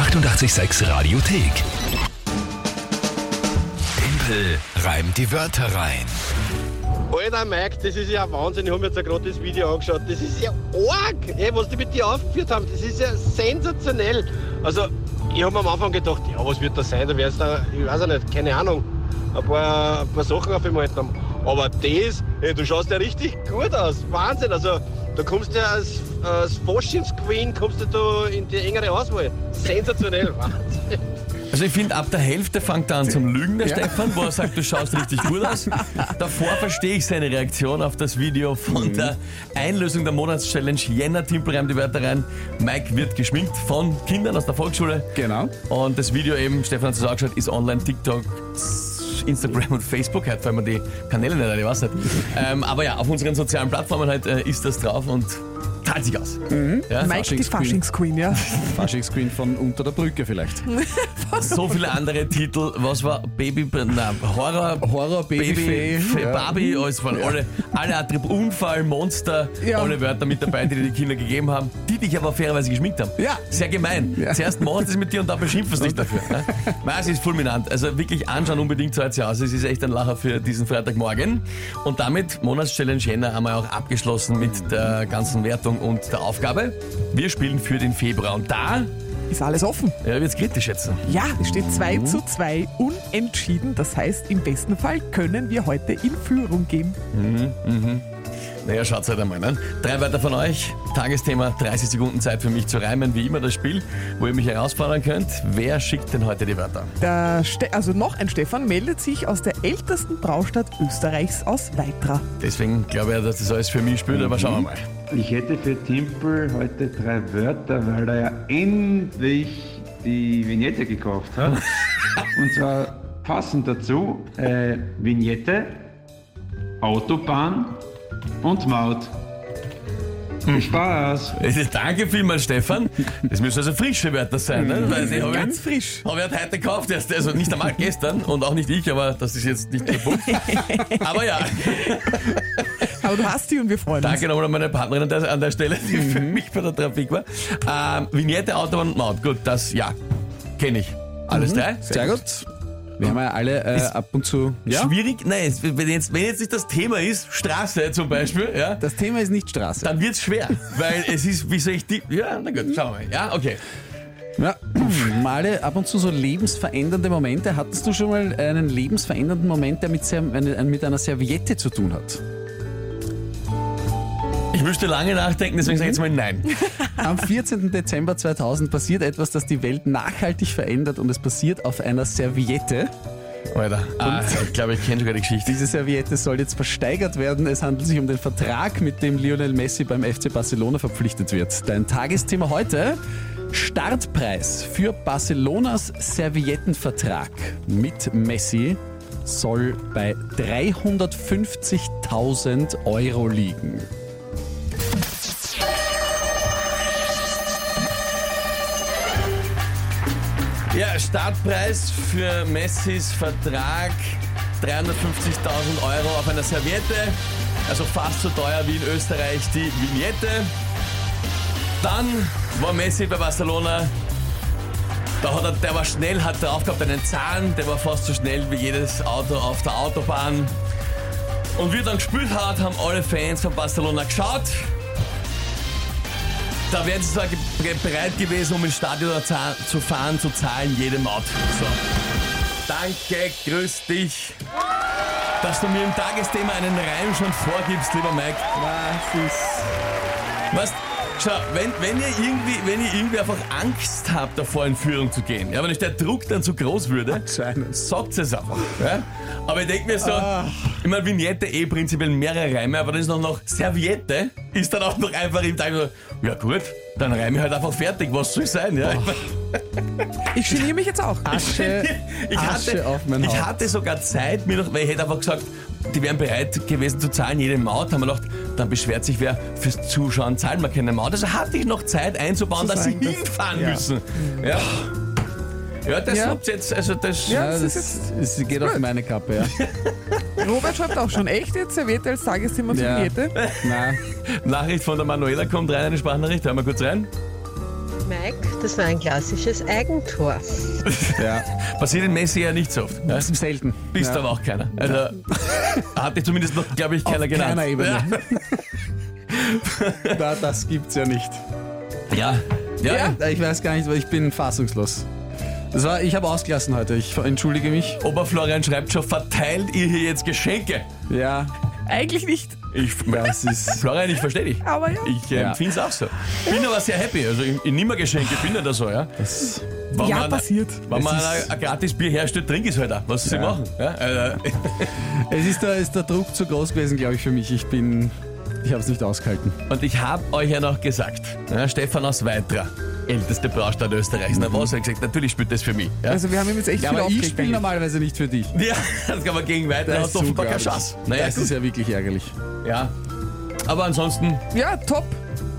886 Radiothek. Tempel reimt die Wörter rein. Alter Mike, das ist ja Wahnsinn. Ich habe mir jetzt gerade das Video angeschaut. Das ist ja arg, ey, was die mit dir aufgeführt haben. Das ist ja sensationell. Also, ich habe am Anfang gedacht, ja, was wird das sein? Da wäre es da, ich weiß auch nicht, keine Ahnung, ein paar, ein paar Sachen auf dem Alten haben. Aber das, ey, du schaust ja richtig gut aus. Wahnsinn. Also, da kommst du ja als, als Faschingsqueen kommst du da in die engere Auswahl. Sensationell, Wahnsinn. Also ich finde, ab der Hälfte fängt er an zum Lügen, der Stefan, wo er sagt, du schaust richtig gut aus. Davor verstehe ich seine Reaktion auf das Video von der Einlösung der Monatschallenge Jänner Timpel reimt die Wörter rein. Mike wird geschminkt von Kindern aus der Volksschule. Genau. Und das Video eben, Stefan hat es auch geschaut, ist online, TikTok, Instagram und Facebook. Heute fallen mir die Kanäle nicht ich weiß nicht. ähm, aber ja, auf unseren sozialen Plattformen halt äh, ist das drauf und zahlt sich aus. Ja? Mike, die Faschingsqueen. Ja. Faschingsqueen von Unter der Brücke vielleicht. So viele andere Titel. Was war Baby, na, Horror, Horror, Babyfee, Baby, ja. Barbie, alles waren alle, alle Attribute, Unfall, Monster, Ja. alle Wörter mit dabei, die dir die Kinder gegeben haben, die dich aber fairerweise geschminkt haben. Ja. Sehr gemein. Ja. Zuerst machen sie es mit dir und dann beschimpfen sie dich dafür. Ne? Nein, es ist fulminant. Also wirklich anschauen unbedingt so sie aus. Es ist echt ein Lacher für diesen Freitagmorgen. Und damit Monatschallenge Jänner haben wir auch abgeschlossen mit der ganzen Wertung und der Aufgabe. Wir spielen für den Februar. Und da Ist alles offen. ja, wird es kritisch jetzt. Ja, es steht 2 zu 2 unentschieden. Das heißt, im besten Fall können wir heute in Führung gehen. Naja, schaut's halt einmal an. Drei Wörter von euch. Tagesthema, 30 Sekunden Zeit für mich zu reimen, wie immer das Spiel, wo ihr mich herausfordern könnt. Wer schickt denn heute die Wörter? Also noch ein Stefan meldet sich aus der ältesten Braustadt Österreichs aus Weitra. Deswegen glaube ich, dass das alles für mich spielt, aber schauen wir mal. Ich hätte für Timpel heute drei Wörter, weil er ja endlich die Vignette gekauft hat. Und zwar passend dazu äh, Vignette, Autobahn und Maut. Viel Spaß! Danke vielmals, Stefan. Das müssen also frische Wörter sein, ne? Weil die habe Ganz ich, frisch. habe ich halt heute gekauft, erst, also nicht einmal gestern und auch nicht ich, aber das ist jetzt nicht der Punkt. Aber ja, Aber du hast die und wir freuen danke nochmal an meine Partnerin an der, an der Stelle, die für mich bei der Trafik war. Ähm, Vignette, Autobahn und Maut. Gut, das, ja, kenne ich. Alles drei? Sehr gut. Wir haben ja alle äh, ab und zu. Ja? Schwierig? Nein, es- wenn jetzt, wenn jetzt nicht das Thema ist, Straße zum Beispiel, ja, Das Thema ist nicht Straße. dann wird's schwer. Weil es ist, wie soll ich die. Ja, na gut, schauen wir mal. Ja, okay. Ja, Male ab und zu so lebensverändernde Momente. Hattest du schon mal einen lebensverändernden Moment, der mit, eine- mit einer Serviette zu tun hat? Ich müsste lange nachdenken, deswegen sage ich jetzt mal nein. Am 14. Dezember 2000 passiert etwas, das die Welt nachhaltig verändert und es passiert auf einer Serviette. Alter, ah, ich glaube, ich kenne sogar die Geschichte. Diese Serviette soll jetzt versteigert werden. Es handelt sich um den Vertrag, mit dem Lionel Messi beim FC Barcelona verpflichtet wird. Dein Tagesthema heute: Startpreis für Barcelonas Serviettenvertrag mit Messi soll bei 350.000 Euro liegen. Ja, Startpreis für Messis Vertrag 350.000 Euro auf einer Serviette. Also fast so teuer wie in Österreich die Vignette. Dann war Messi bei Barcelona. Da hat er, der war schnell, hat drauf gehabt einen Zahn, der war fast so schnell wie jedes Auto auf der Autobahn. Und wie er dann gespielt hat, haben alle Fans von Barcelona geschaut. Da wären sie zwar ge bereit gewesen, um ins Stadion zu fahren, zu zahlen, jede Maut. So. Danke, grüß dich. Dass du mir im Tagesthema einen Reim schon vorgibst, lieber Mike. Was ist. Weißt, schau, wenn, wenn, ihr irgendwie, wenn ihr irgendwie einfach Angst habt, davor in Führung zu gehen, ja, wenn euch der Druck dann zu groß würde, sagt es einfach. Ja? Aber ich denke mir so, ich meine, Vignette eh prinzipiell mehrere Reime, aber dann ist noch, noch Serviette, ist dann auch noch einfach im Tag so, ja gut, dann reime ich halt einfach fertig, was soll sein? Ja? Ich Ich geniere mich jetzt auch. Asche, ich, Asche hatte, auf mein ich Haupt. hatte sogar Zeit, mir noch, weil ich hätte einfach gesagt, die wären bereit gewesen zu zahlen, jede Maut. Haben wir gedacht, dann beschwert sich wer, fürs Zuschauen zahlen wir keine Maut. Also hatte ich noch Zeit einzubauen, Zu dass sie hinfahren ja. müssen. Ja. Ja, das Ja. habt jetzt, also das. Ja. Ja, das das, ist das geht auf meine Kappe, ja. Robert schreibt auch schon, echt jetzt Serviette als Tagesthema für Ja. Vignette? Nein. Nachricht von der Manuela kommt rein, eine Sprachnachricht, hören wir kurz rein. Mike, das war ein klassisches Eigentor. Ja, Passiert in Messi ja nicht so oft. Ja? das ist selten. Bist ja. aber auch keiner. Also hatte zumindest noch, glaube ich, keiner Auf genannt. keiner Ebene. Na, das gibt's ja nicht. Ja. Ja. ja. Ja, ich weiß gar nicht, weil ich bin fassungslos. Das war, ich habe ausgelassen heute. Ich entschuldige mich. Oberflorian schreibt schon, verteilt ihr hier jetzt Geschenke? Ja, Eigentlich nicht, Ich, das ist. Florian, ich verstehe dich. aber ja. Ich äh, Ja. empfinde es auch so. Bin aber sehr happy. Also ich, ich nehme Geschenke, bin nicht da so, ja. Das, Wenn Ja, man, passiert. Wenn man Es ein, gratis Bier herstellt, trink es halt auch. Was sie Ja. machen. Ja? Also, es ist der, ist der Druck zu groß gewesen, glaube ich, für mich. Ich bin. Ich habe es nicht ausgehalten. und ich habe euch ja noch gesagt, ja, Stefan aus Weitra, älteste Braustadt Österreichs, na was, hat gesagt, natürlich spielt das für mich. Ja, Also wir haben ihm jetzt echt Ja, viel aber ich spiele normalerweise nicht für dich. ja das kann man gegen Weitra, du offenbar keine unglaublich. Chance. Naja, das ist ja wirklich ärgerlich. ja. Aber ansonsten, Ja, top.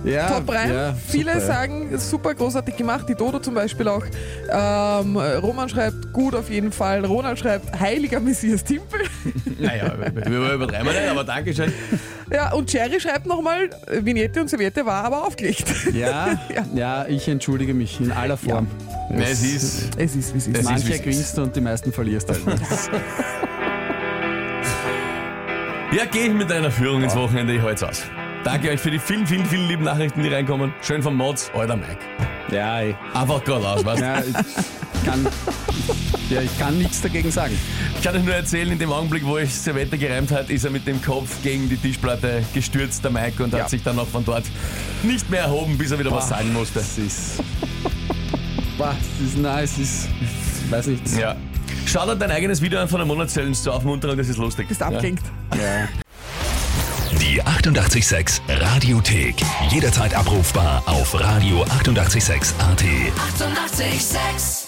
Ja, top rein. ja, Viele super, sagen, super großartig gemacht. Die Dodo zum Beispiel auch. Ähm, Roman schreibt, gut auf jeden Fall. Ronald schreibt, heiliger Messias Timpel. naja, wir übertreiben nicht, aber Dankeschön. ja, und Jerry schreibt nochmal, Vignette und Serviette war aber aufgelegt. Ja, ja, ich entschuldige mich in aller Form. Ja, es ist, Es ist, wie es ist. Es ist, wie Manche es ist. gewinnst du und die meisten verlierst halt. ja, gehe ich mit deiner Führung ins Wochenende, ich halte aus. Danke euch für die vielen, vielen, vielen lieben Nachrichten, die reinkommen. Schön vom Mods, alter Mike. ja, ey. Einfach geradeaus, weißt du? ja, ich kann, ja, ich kann nichts dagegen sagen. Ich kann euch nur erzählen, in dem Augenblick, wo ich Servette gereimt hat, ist er mit dem Kopf gegen die Tischplatte gestürzt, der Mike, und Ja. hat sich dann noch von dort nicht mehr erhoben, bis er wieder was sagen musste. Das ist. Boah, das ist nice, das ist. Ich weiß nicht. Ja. Schau dir dein eigenes Video an von der Monatschallenge zur Aufmunterung, das ist lustig. Bist abgelenkt. Ja. Die 886 Radiothek. Jederzeit abrufbar auf radio886.at. 886! 886